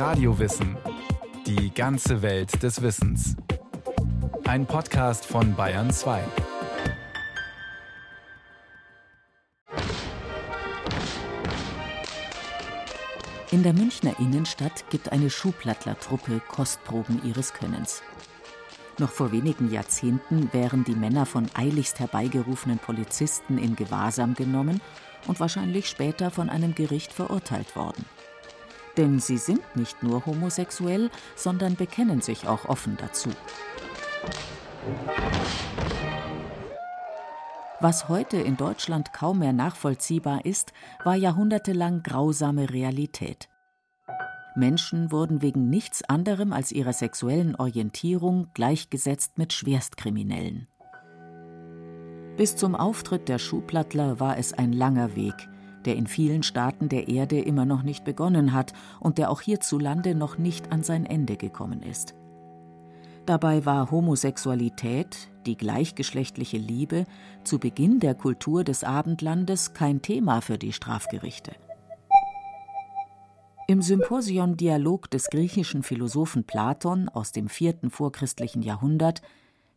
Radiowissen. Die ganze Welt des Wissens. Ein Podcast von Bayern 2. In der Münchner Innenstadt gibt eine Schuhplattlertruppe Kostproben ihres Könnens. Noch vor wenigen Jahrzehnten wären die Männer von eiligst herbeigerufenen Polizisten in Gewahrsam genommen und wahrscheinlich später von einem Gericht verurteilt worden. Denn sie sind nicht nur homosexuell, sondern bekennen sich auch offen dazu. Was heute in Deutschland kaum mehr nachvollziehbar ist, war jahrhundertelang grausame Realität. Menschen wurden wegen nichts anderem als ihrer sexuellen Orientierung gleichgesetzt mit Schwerstkriminellen. Bis zum Auftritt der Schuhplattler war es ein langer Weg, der in vielen Staaten der Erde immer noch nicht begonnen hat und der auch hierzulande noch nicht an sein Ende gekommen ist. Dabei war Homosexualität, die gleichgeschlechtliche Liebe, zu Beginn der Kultur des Abendlandes kein Thema für die Strafgerichte. Im Symposion Dialog des griechischen Philosophen Platon aus dem vierten vorchristlichen Jahrhundert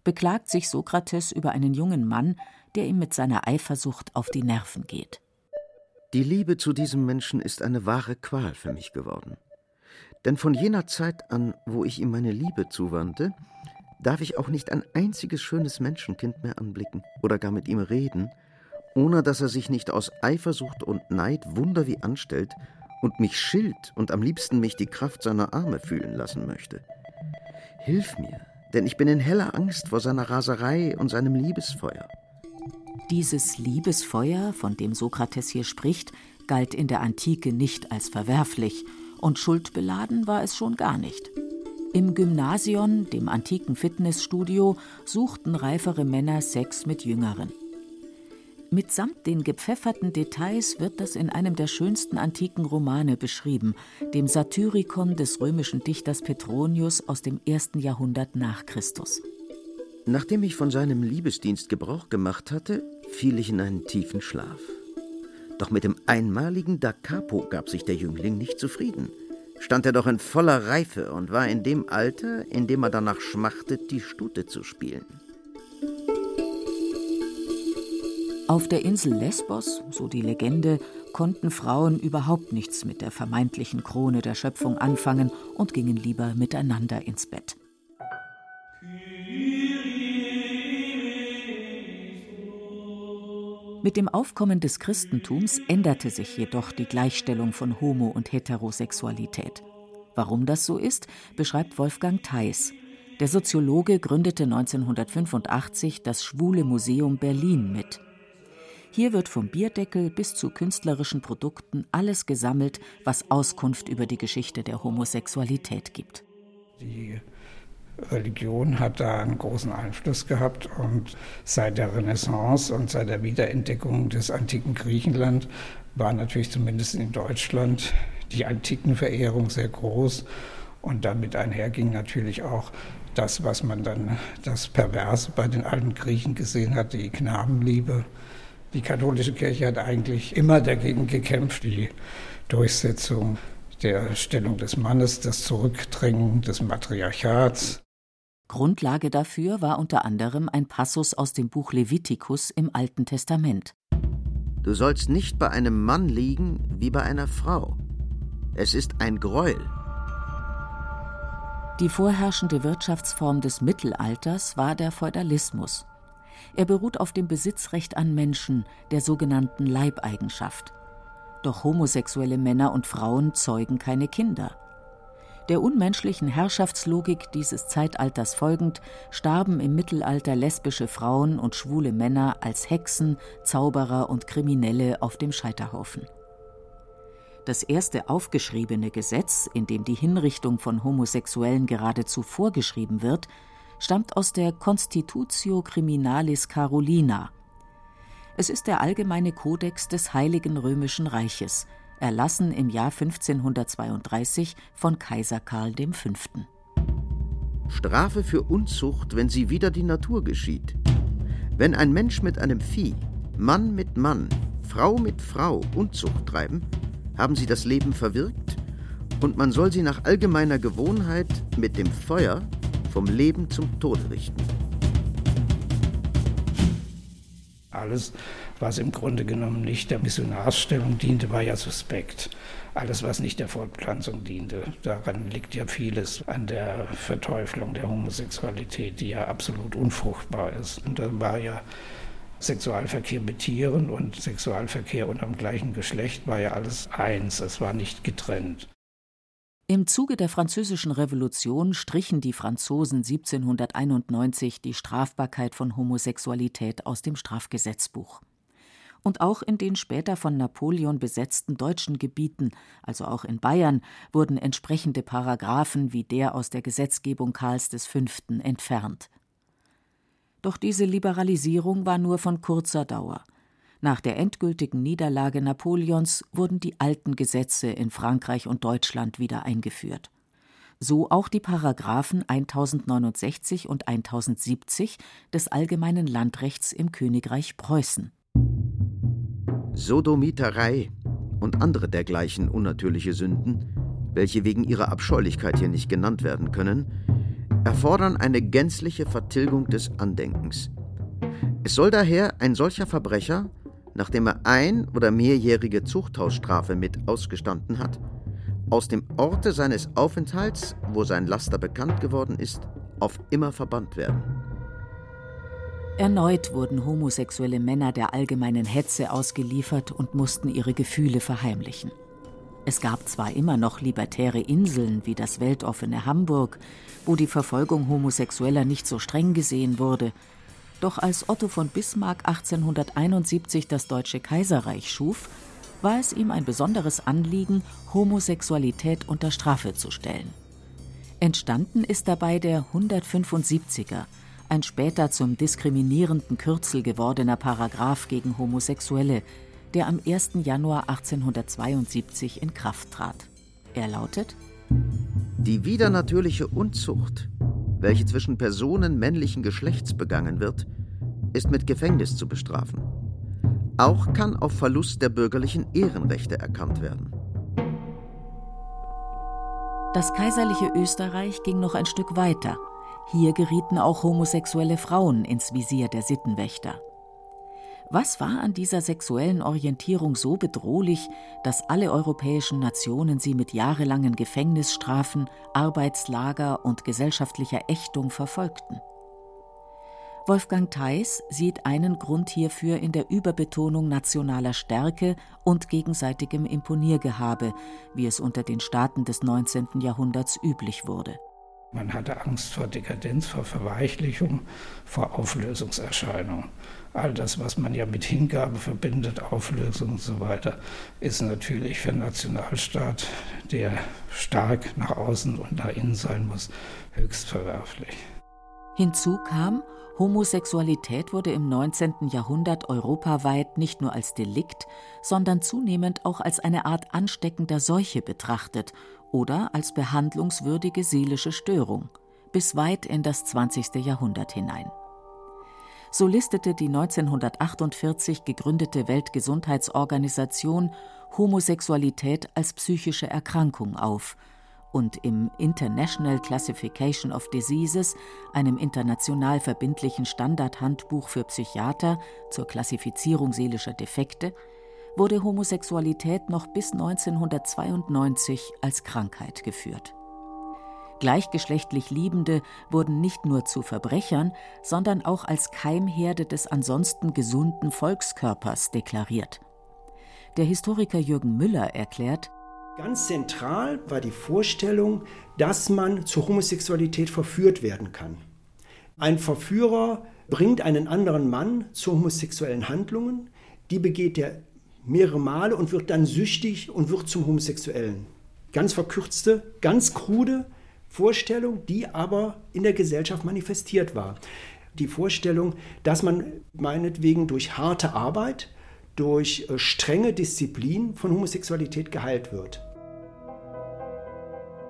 beklagt sich Sokrates über einen jungen Mann, der ihm mit seiner Eifersucht auf die Nerven geht. Die Liebe zu diesem Menschen ist eine wahre Qual für mich geworden. Denn von jener Zeit an, wo ich ihm meine Liebe zuwandte, darf ich auch nicht ein einziges schönes Menschenkind mehr anblicken oder gar mit ihm reden, ohne dass er sich nicht aus Eifersucht und Neid wunder wie anstellt und mich schilt und am liebsten mich die Kraft seiner Arme fühlen lassen möchte. Hilf mir, denn ich bin in heller Angst vor seiner Raserei und seinem Liebesfeuer. Dieses Liebesfeuer, von dem Sokrates hier spricht, galt in der Antike nicht als verwerflich, und schuldbeladen war es schon gar nicht. Im Gymnasion, dem antiken Fitnessstudio, suchten reifere Männer Sex mit Jüngeren. Mitsamt den gepfefferten Details wird das in einem der schönsten antiken Romane beschrieben, dem Satyricon des römischen Dichters Petronius aus dem ersten Jahrhundert nach Christus. Nachdem ich von seinem Liebesdienst Gebrauch gemacht hatte, fiel ich in einen tiefen Schlaf. Doch mit dem einmaligen Da Capo gab sich der Jüngling nicht zufrieden. Stand er doch in voller Reife und war in dem Alter, in dem er danach schmachtet, die Stute zu spielen. Auf der Insel Lesbos, so die Legende, konnten Frauen überhaupt nichts mit der vermeintlichen Krone der Schöpfung anfangen und gingen lieber miteinander ins Bett. Mit dem Aufkommen des Christentums änderte sich jedoch die Gleichstellung von Homo- und Heterosexualität. Warum das so ist, beschreibt Wolfgang Theis. Der Soziologe gründete 1985 das Schwule Museum Berlin mit. Hier wird vom Bierdeckel bis zu künstlerischen Produkten alles gesammelt, was Auskunft über die Geschichte der Homosexualität gibt. Die Religion hat da einen großen Einfluss gehabt und seit der Renaissance und seit der Wiederentdeckung des antiken Griechenland war natürlich zumindest in Deutschland die Antikenverehrung sehr groß und damit einherging natürlich auch das, was man dann das Perverse bei den alten Griechen gesehen hat, die Knabenliebe. Die katholische Kirche hat eigentlich immer dagegen gekämpft, die Durchsetzung der Stellung des Mannes, das Zurückdrängen des Matriarchats. Grundlage dafür war unter anderem ein Passus aus dem Buch Levitikus im Alten Testament. Du sollst nicht bei einem Mann liegen wie bei einer Frau. Es ist ein Greuel. Die vorherrschende Wirtschaftsform des Mittelalters war der Feudalismus. Er beruht auf dem Besitzrecht an Menschen, der sogenannten Leibeigenschaft. Doch homosexuelle Männer und Frauen zeugen keine Kinder. Der unmenschlichen Herrschaftslogik dieses Zeitalters folgend starben im Mittelalter lesbische Frauen und schwule Männer als Hexen, Zauberer und Kriminelle auf dem Scheiterhaufen. Das erste aufgeschriebene Gesetz, in dem die Hinrichtung von Homosexuellen geradezu vorgeschrieben wird, stammt aus der Constitutio Criminalis Carolina. Es ist der allgemeine Kodex des Heiligen Römischen Reiches, erlassen im Jahr 1532 von Kaiser Karl V. Strafe für Unzucht, wenn sie wider die Natur geschieht. Wenn ein Mensch mit einem Vieh, Mann mit Mann, Frau mit Frau Unzucht treiben, haben sie das Leben verwirkt und man soll sie nach allgemeiner Gewohnheit mit dem Feuer vom Leben zum Tode richten. Alles, was im Grunde genommen nicht der Missionarsstellung diente, war ja suspekt. Alles, was nicht der Fortpflanzung diente, daran liegt ja vieles an der Verteuflung der Homosexualität, die ja absolut unfruchtbar ist. Und da war ja Sexualverkehr mit Tieren und Sexualverkehr unter dem gleichen Geschlecht war ja alles eins, es war nicht getrennt. Im Zuge der Französischen Revolution strichen die Franzosen 1791 die Strafbarkeit von Homosexualität aus dem Strafgesetzbuch. Und auch in den später von Napoleon besetzten deutschen Gebieten, also auch in Bayern, wurden entsprechende Paragraphen wie der aus der Gesetzgebung Karls V. entfernt. Doch diese Liberalisierung war nur von kurzer Dauer. Nach der endgültigen Niederlage Napoleons wurden die alten Gesetze in Frankreich und Deutschland wieder eingeführt. So auch die Paragraphen 1069 und 1070 des Allgemeinen Landrechts im Königreich Preußen. Sodomiterei und andere dergleichen unnatürliche Sünden, welche wegen ihrer Abscheulichkeit hier nicht genannt werden können, erfordern eine gänzliche Vertilgung des Andenkens. Es soll daher ein solcher Verbrecher, nachdem er ein- oder mehrjährige Zuchthausstrafe mit ausgestanden hat, aus dem Orte seines Aufenthalts, wo sein Laster bekannt geworden ist, auf immer verbannt werden. Erneut wurden homosexuelle Männer der allgemeinen Hetze ausgeliefert und mussten ihre Gefühle verheimlichen. Es gab zwar immer noch libertäre Inseln wie das weltoffene Hamburg, wo die Verfolgung Homosexueller nicht so streng gesehen wurde, doch als Otto von Bismarck 1871 das Deutsche Kaiserreich schuf, war es ihm ein besonderes Anliegen, Homosexualität unter Strafe zu stellen. Entstanden ist dabei der 175er, ein später zum diskriminierenden Kürzel gewordener Paragraph gegen Homosexuelle, der am 1. Januar 1872 in Kraft trat. Er lautet Die widernatürliche Unzucht, welche zwischen Personen männlichen Geschlechts begangen wird, ist mit Gefängnis zu bestrafen. Auch kann auf Verlust der bürgerlichen Ehrenrechte erkannt werden. Das kaiserliche Österreich ging noch ein Stück weiter. Hier gerieten auch homosexuelle Frauen ins Visier der Sittenwächter. Was war an dieser sexuellen Orientierung so bedrohlich, dass alle europäischen Nationen sie mit jahrelangen Gefängnisstrafen, Arbeitslager und gesellschaftlicher Ächtung verfolgten? Wolfgang Theis sieht einen Grund hierfür in der Überbetonung nationaler Stärke und gegenseitigem Imponiergehabe, wie es unter den Staaten des 19. Jahrhunderts üblich wurde. Man hatte Angst vor Dekadenz, vor Verweichlichung, vor Auflösungserscheinungen. All das, was man ja mit Hingabe verbindet, Auflösung und so weiter, ist natürlich für einen Nationalstaat, der stark nach außen und nach innen sein muss, höchst verwerflich. Hinzu kam, Homosexualität wurde im 19. Jahrhundert europaweit nicht nur als Delikt, sondern zunehmend auch als eine Art ansteckender Seuche betrachtet oder als behandlungswürdige seelische Störung, bis weit in das 20. Jahrhundert hinein. So listete die 1948 gegründete Weltgesundheitsorganisation Homosexualität als psychische Erkrankung auf und im International Classification of Diseases, einem international verbindlichen Standardhandbuch für Psychiater zur Klassifizierung seelischer Defekte, wurde Homosexualität noch bis 1992 als Krankheit geführt. Gleichgeschlechtlich Liebende wurden nicht nur zu Verbrechern, sondern auch als Keimherde des ansonsten gesunden Volkskörpers deklariert. Der Historiker Jürgen Müller erklärt, Ganz zentral war die Vorstellung, dass man zur Homosexualität verführt werden kann. Ein Verführer bringt einen anderen Mann zu homosexuellen Handlungen, die begeht er mehrere Male und wird dann süchtig und wird zum Homosexuellen. Ganz verkürzte, ganz krude Vorstellung, die aber in der Gesellschaft manifestiert war. Die Vorstellung, dass man meinetwegen durch harte Arbeit, durch äh, strenge Disziplin von Homosexualität geheilt wird.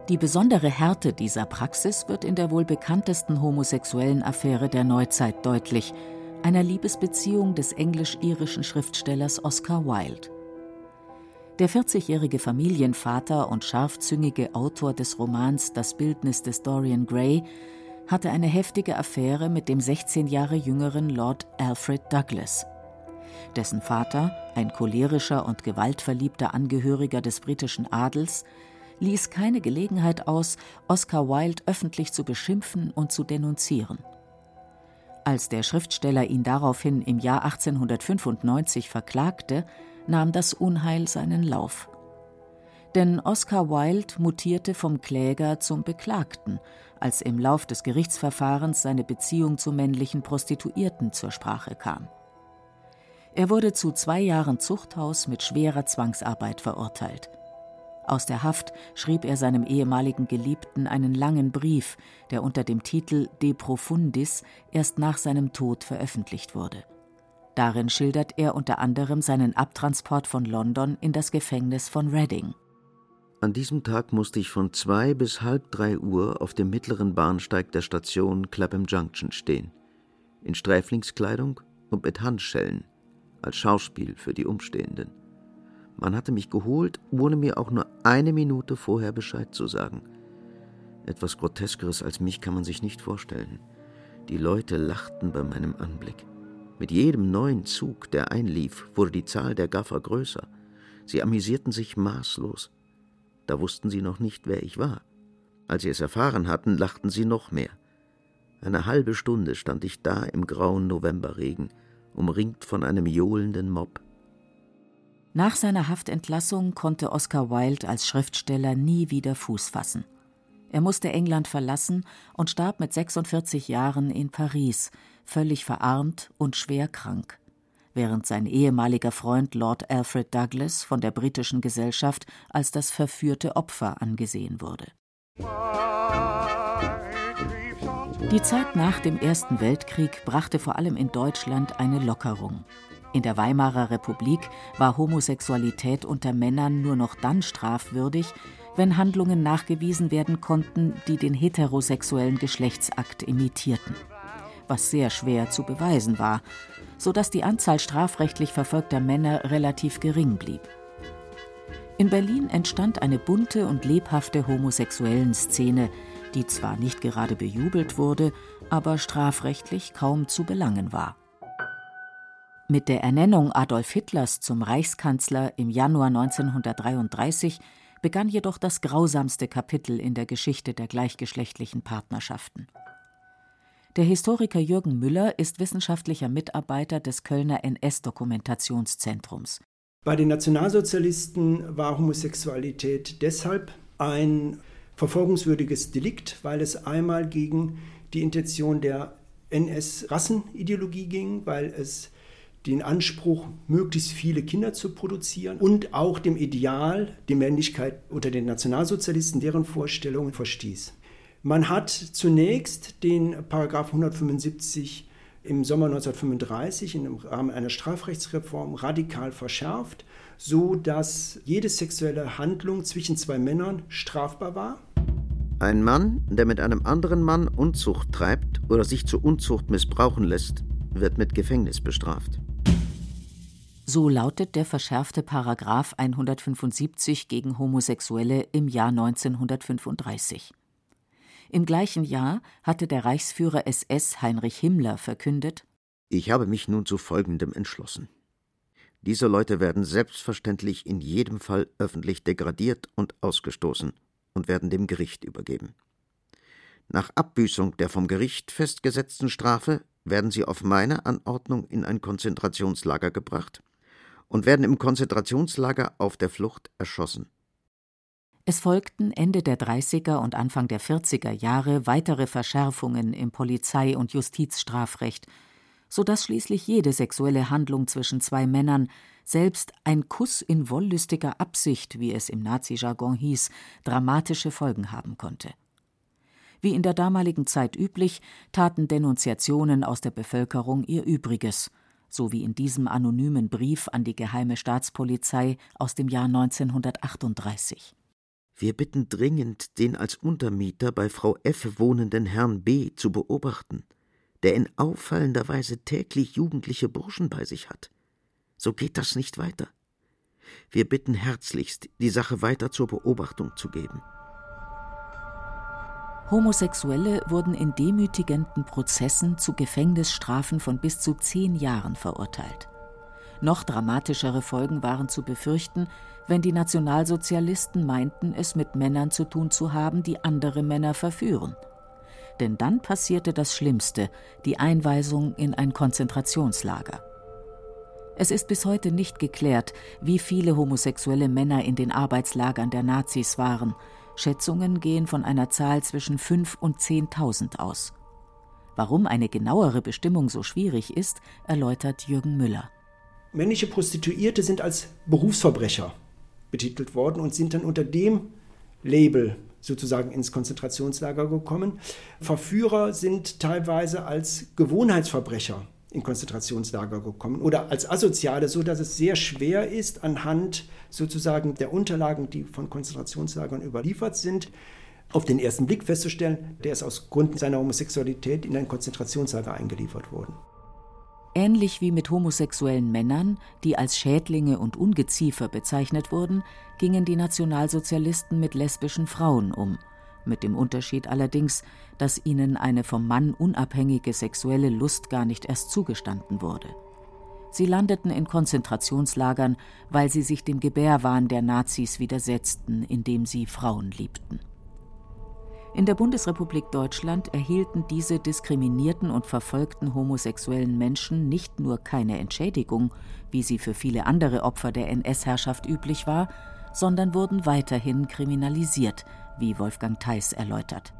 Die besondere Härte dieser Praxis wird in der wohl bekanntesten homosexuellen Affäre der Neuzeit deutlich, einer Liebesbeziehung des englisch-irischen Schriftstellers Oscar Wilde. Der 40-jährige Familienvater und scharfzüngige Autor des Romans Das Bildnis des Dorian Gray hatte eine heftige Affäre mit dem 16 Jahre jüngeren Lord Alfred Douglas. Dessen Vater, ein cholerischer und gewaltverliebter Angehöriger des britischen Adels, ließ keine Gelegenheit aus, Oscar Wilde öffentlich zu beschimpfen und zu denunzieren. Als der Schriftsteller ihn daraufhin im Jahr 1895 verklagte, nahm das Unheil seinen Lauf. Denn Oscar Wilde mutierte vom Kläger zum Beklagten, als im Lauf des Gerichtsverfahrens seine Beziehung zu männlichen Prostituierten zur Sprache kam. Er wurde zu zwei Jahren Zuchthaus mit schwerer Zwangsarbeit verurteilt. Aus der Haft schrieb er seinem ehemaligen Geliebten einen langen Brief, der unter dem Titel De Profundis erst nach seinem Tod veröffentlicht wurde. Darin schildert er unter anderem seinen Abtransport von London in das Gefängnis von Reading. An diesem Tag musste ich von zwei bis halb drei Uhr auf dem mittleren Bahnsteig der Station Clapham Junction stehen, in Sträflingskleidung und mit Handschellen, als Schauspiel für die Umstehenden. Man hatte mich geholt, ohne mir auch nur eine Minute vorher Bescheid zu sagen. Etwas Groteskeres als mich kann man sich nicht vorstellen. Die Leute lachten bei meinem Anblick. Mit jedem neuen Zug, der einlief, wurde die Zahl der Gaffer größer. Sie amüsierten sich maßlos. Da wussten sie noch nicht, wer ich war. Als sie es erfahren hatten, lachten sie noch mehr. Eine halbe Stunde stand ich da im grauen Novemberregen, umringt von einem johlenden Mob. Nach seiner Haftentlassung konnte Oscar Wilde als Schriftsteller nie wieder Fuß fassen. Er musste England verlassen und starb mit 46 Jahren in Paris, völlig verarmt und schwer krank, während sein ehemaliger Freund Lord Alfred Douglas von der britischen Gesellschaft als das verführte Opfer angesehen wurde. Die Zeit nach dem Ersten Weltkrieg brachte vor allem in Deutschland eine Lockerung. In der Weimarer Republik war Homosexualität unter Männern nur noch dann strafwürdig, wenn Handlungen nachgewiesen werden konnten, die den heterosexuellen Geschlechtsakt imitierten, was sehr schwer zu beweisen war, so dass die Anzahl strafrechtlich verfolgter Männer relativ gering blieb. In Berlin entstand eine bunte und lebhafte homosexuellen Szene, die zwar nicht gerade bejubelt wurde, aber strafrechtlich kaum zu belangen war. Mit der Ernennung Adolf Hitlers zum Reichskanzler im Januar 1933 begann jedoch das grausamste Kapitel in der Geschichte der gleichgeschlechtlichen Partnerschaften. Der Historiker Jürgen Müller ist wissenschaftlicher Mitarbeiter des Kölner NS-Dokumentationszentrums. Bei den Nationalsozialisten war Homosexualität deshalb ein verfolgungswürdiges Delikt, weil es einmal gegen die Intention der NS-Rassenideologie ging, weil es den Anspruch, möglichst viele Kinder zu produzieren und auch dem Ideal, die Männlichkeit unter den Nationalsozialisten, deren Vorstellungen verstieß. Man hat zunächst den Paragraph 175 im Sommer 1935 im Rahmen einer Strafrechtsreform radikal verschärft, so dass jede sexuelle Handlung zwischen zwei Männern strafbar war. Ein Mann, der mit einem anderen Mann Unzucht treibt oder sich zur Unzucht missbrauchen lässt, wird mit Gefängnis bestraft. So lautet der verschärfte Paragraph 175 gegen Homosexuelle im Jahr 1935. Im gleichen Jahr hatte der Reichsführer SS Heinrich Himmler verkündet: Ich habe mich nun zu Folgendem entschlossen. Diese Leute werden selbstverständlich in jedem Fall öffentlich degradiert und ausgestoßen und werden dem Gericht übergeben. Nach Abbüßung der vom Gericht festgesetzten Strafe werden sie auf meine Anordnung in ein Konzentrationslager gebracht und werden im Konzentrationslager auf der Flucht erschossen. Es folgten Ende der 30er und Anfang der 40er Jahre weitere Verschärfungen im Polizei- und Justizstrafrecht, so dass schließlich jede sexuelle Handlung zwischen zwei Männern, selbst ein Kuss in wollüstiger Absicht, wie es im Nazi-Jargon hieß, dramatische Folgen haben konnte. Wie in der damaligen Zeit üblich, taten Denunziationen aus der Bevölkerung ihr Übriges – so wie in diesem anonymen Brief an die Geheime Staatspolizei aus dem Jahr 1938. Wir bitten dringend, den als Untermieter bei Frau F. wohnenden Herrn B. zu beobachten, der in auffallender Weise täglich jugendliche Burschen bei sich hat. So geht das nicht weiter. Wir bitten herzlichst, die Sache weiter zur Beobachtung zu geben. Homosexuelle wurden in demütigenden Prozessen zu Gefängnisstrafen von bis zu zehn Jahren verurteilt. Noch dramatischere Folgen waren zu befürchten, wenn die Nationalsozialisten meinten, es mit Männern zu tun zu haben, die andere Männer verführen. Denn dann passierte das Schlimmste, die Einweisung in ein Konzentrationslager. Es ist bis heute nicht geklärt, wie viele homosexuelle Männer in den Arbeitslagern der Nazis waren. Schätzungen gehen von einer Zahl zwischen 5 und 10.000 aus. Warum eine genauere Bestimmung so schwierig ist, erläutert Jürgen Müller. Männliche Prostituierte sind als Berufsverbrecher betitelt worden und sind dann unter dem Label sozusagen ins Konzentrationslager gekommen. Verführer sind teilweise als Gewohnheitsverbrecher in Konzentrationslager gekommen oder als Asoziale, so dass es sehr schwer ist, anhand sozusagen der Unterlagen, die von Konzentrationslagern überliefert sind, auf den ersten Blick festzustellen, der ist aus Gründen seiner Homosexualität in ein Konzentrationslager eingeliefert worden. Ähnlich wie mit homosexuellen Männern, die als Schädlinge und Ungeziefer bezeichnet wurden, gingen die Nationalsozialisten mit lesbischen Frauen um – mit dem Unterschied allerdings, dass ihnen eine vom Mann unabhängige sexuelle Lust gar nicht erst zugestanden wurde. Sie landeten in Konzentrationslagern, weil sie sich dem Gebärwahn der Nazis widersetzten, indem sie Frauen liebten. In der Bundesrepublik Deutschland erhielten diese diskriminierten und verfolgten homosexuellen Menschen nicht nur keine Entschädigung, wie sie für viele andere Opfer der NS-Herrschaft üblich war, sondern wurden weiterhin kriminalisiert, wie Wolfgang Theis erläutert.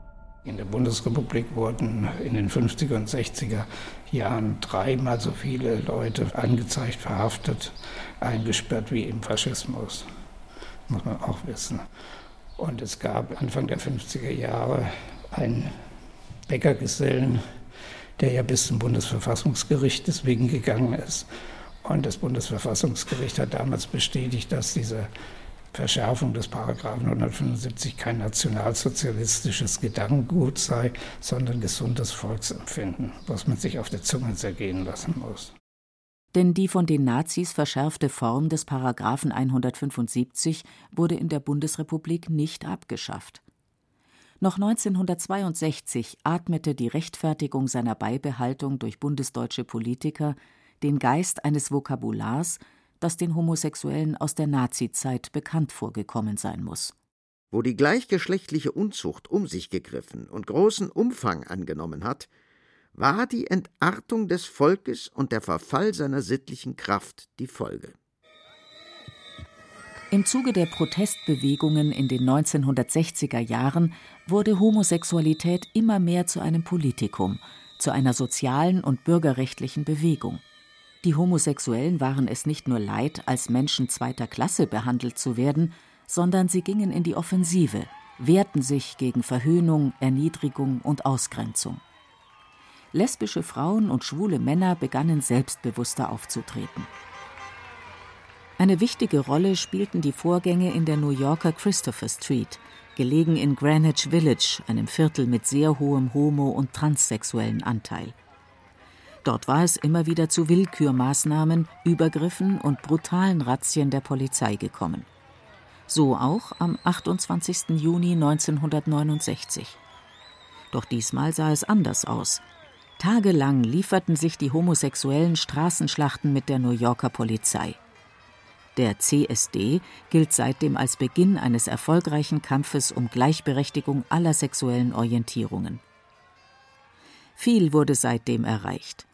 In der Bundesrepublik wurden in den 50er und 60er Jahren dreimal so viele Leute angezeigt, verhaftet, eingesperrt wie im Faschismus. Muss man auch wissen. Und es gab Anfang der 50er Jahre einen Bäckergesellen, der ja bis zum Bundesverfassungsgericht deswegen gegangen ist. Und das Bundesverfassungsgericht hat damals bestätigt, dass diese Verschärfung des Paragraphen 175 kein nationalsozialistisches Gedankengut sei, sondern gesundes Volksempfinden, was man sich auf der Zunge zergehen lassen muss. Denn die von den Nazis verschärfte Form des Paragraphen 175 wurde in der Bundesrepublik nicht abgeschafft. Noch 1962 atmete die Rechtfertigung seiner Beibehaltung durch bundesdeutsche Politiker den Geist eines Vokabulars, das den Homosexuellen aus der Nazizeit bekannt vorgekommen sein muss. Wo die gleichgeschlechtliche Unzucht um sich gegriffen und großen Umfang angenommen hat, war die Entartung des Volkes und der Verfall seiner sittlichen Kraft die Folge. Im Zuge der Protestbewegungen in den 1960er Jahren wurde Homosexualität immer mehr zu einem Politikum, zu einer sozialen und bürgerrechtlichen Bewegung. Die Homosexuellen waren es nicht nur leid, als Menschen zweiter Klasse behandelt zu werden, sondern sie gingen in die Offensive, wehrten sich gegen Verhöhnung, Erniedrigung und Ausgrenzung. Lesbische Frauen und schwule Männer begannen selbstbewusster aufzutreten. Eine wichtige Rolle spielten die Vorgänge in der New Yorker Christopher Street, gelegen in Greenwich Village, einem Viertel mit sehr hohem homo- und transsexuellen Anteil. Dort war es immer wieder zu Willkürmaßnahmen, Übergriffen und brutalen Razzien der Polizei gekommen. So auch am 28. Juni 1969. Doch diesmal sah es anders aus. Tagelang lieferten sich die homosexuellen Straßenschlachten mit der New Yorker Polizei. Der CSD gilt seitdem als Beginn eines erfolgreichen Kampfes um Gleichberechtigung aller sexuellen Orientierungen. Viel wurde seitdem erreicht.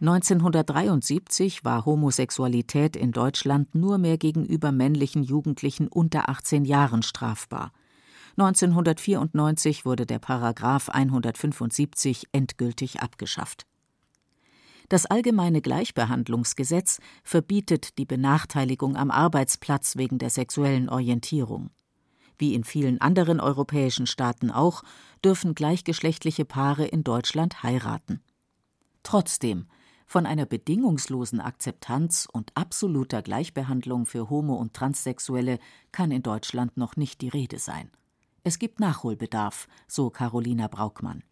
1973 war Homosexualität in Deutschland nur mehr gegenüber männlichen Jugendlichen unter 18 Jahren strafbar. 1994 wurde der Paragraph 175 endgültig abgeschafft. Das allgemeine Gleichbehandlungsgesetz verbietet die Benachteiligung am Arbeitsplatz wegen der sexuellen Orientierung. Wie in vielen anderen europäischen Staaten auch, dürfen gleichgeschlechtliche Paare in Deutschland heiraten. Trotzdem von einer bedingungslosen Akzeptanz und absoluter Gleichbehandlung für Homo- und Transsexuelle kann in Deutschland noch nicht die Rede sein. Es gibt Nachholbedarf, so Carolina Braukmann.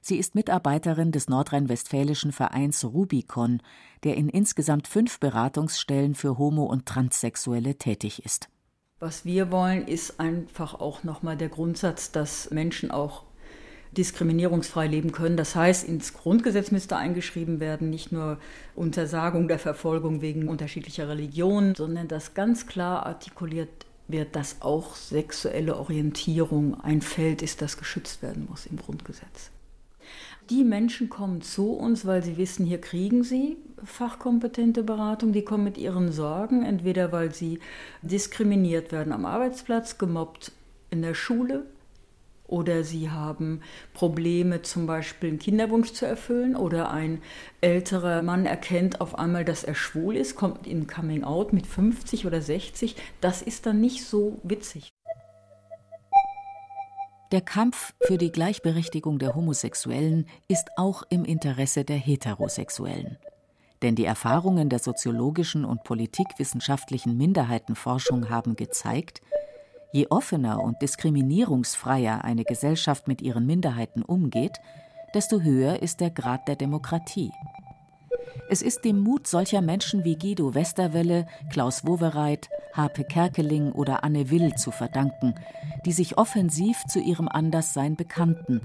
Sie ist Mitarbeiterin des nordrhein-westfälischen Vereins Rubicon, der in insgesamt fünf Beratungsstellen für Homo- und Transsexuelle tätig ist. Was wir wollen, ist einfach auch nochmal der Grundsatz, dass Menschen auch diskriminierungsfrei leben können. Das heißt, ins Grundgesetz müsste eingeschrieben werden, nicht nur Untersagung der Verfolgung wegen unterschiedlicher Religionen, sondern dass ganz klar artikuliert wird, dass auch sexuelle Orientierung ein Feld ist, das geschützt werden muss im Grundgesetz. Die Menschen kommen zu uns, weil sie wissen, hier kriegen sie fachkompetente Beratung. Die kommen mit ihren Sorgen, entweder weil sie diskriminiert werden am Arbeitsplatz, gemobbt in der Schule, oder sie haben Probleme, zum Beispiel einen Kinderwunsch zu erfüllen, oder ein älterer Mann erkennt auf einmal, dass er schwul ist, kommt in Coming Out mit 50 oder 60. Das ist dann nicht so witzig. Der Kampf für die Gleichberechtigung der Homosexuellen ist auch im Interesse der Heterosexuellen. Denn die Erfahrungen der soziologischen und politikwissenschaftlichen Minderheitenforschung haben gezeigt, je offener und diskriminierungsfreier eine Gesellschaft mit ihren Minderheiten umgeht, desto höher ist der Grad der Demokratie. Es ist dem Mut solcher Menschen wie Guido Westerwelle, Klaus Wowereit, Harpe Kerkeling oder Anne Will zu verdanken, die sich offensiv zu ihrem Anderssein bekannten,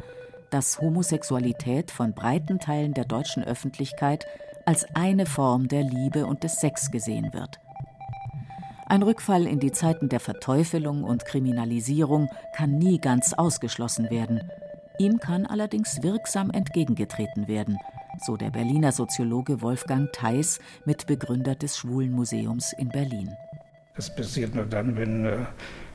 dass Homosexualität von breiten Teilen der deutschen Öffentlichkeit als eine Form der Liebe und des Sex gesehen wird. Ein Rückfall in die Zeiten der Verteufelung und Kriminalisierung kann nie ganz ausgeschlossen werden. Ihm kann allerdings wirksam entgegengetreten werden – so der Berliner Soziologe Wolfgang Theis, Mitbegründer des Schwulenmuseums in Berlin. Das passiert nur dann, wenn äh,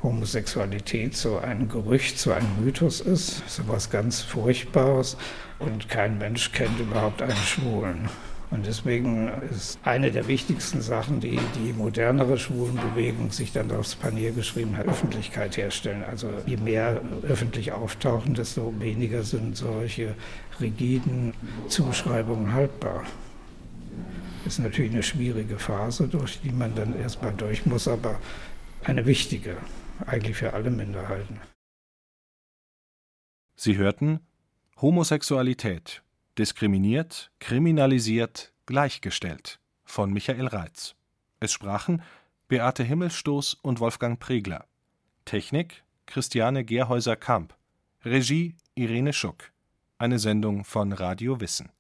Homosexualität so ein Gerücht, so ein Mythos ist, so was ganz Furchtbares und kein Mensch kennt überhaupt einen Schwulen. Und deswegen ist eine der wichtigsten Sachen, die die modernere Schwulenbewegung sich dann aufs Panier geschrieben hat, Öffentlichkeit herstellen. Also je mehr öffentlich auftauchen, desto weniger sind solche rigiden Zuschreibungen haltbar. Ist natürlich eine schwierige Phase, durch die man dann erstmal durch muss, aber eine wichtige, eigentlich für alle Minderheiten. Sie hörten Homosexualität diskriminiert, kriminalisiert, gleichgestellt von Michael Reitz. Es sprachen Beate Himmelstoß und Wolfgang Pregler. Technik Christiane Gerhäuser-Kamp. Regie Irene Schuck. Eine Sendung von Radio Wissen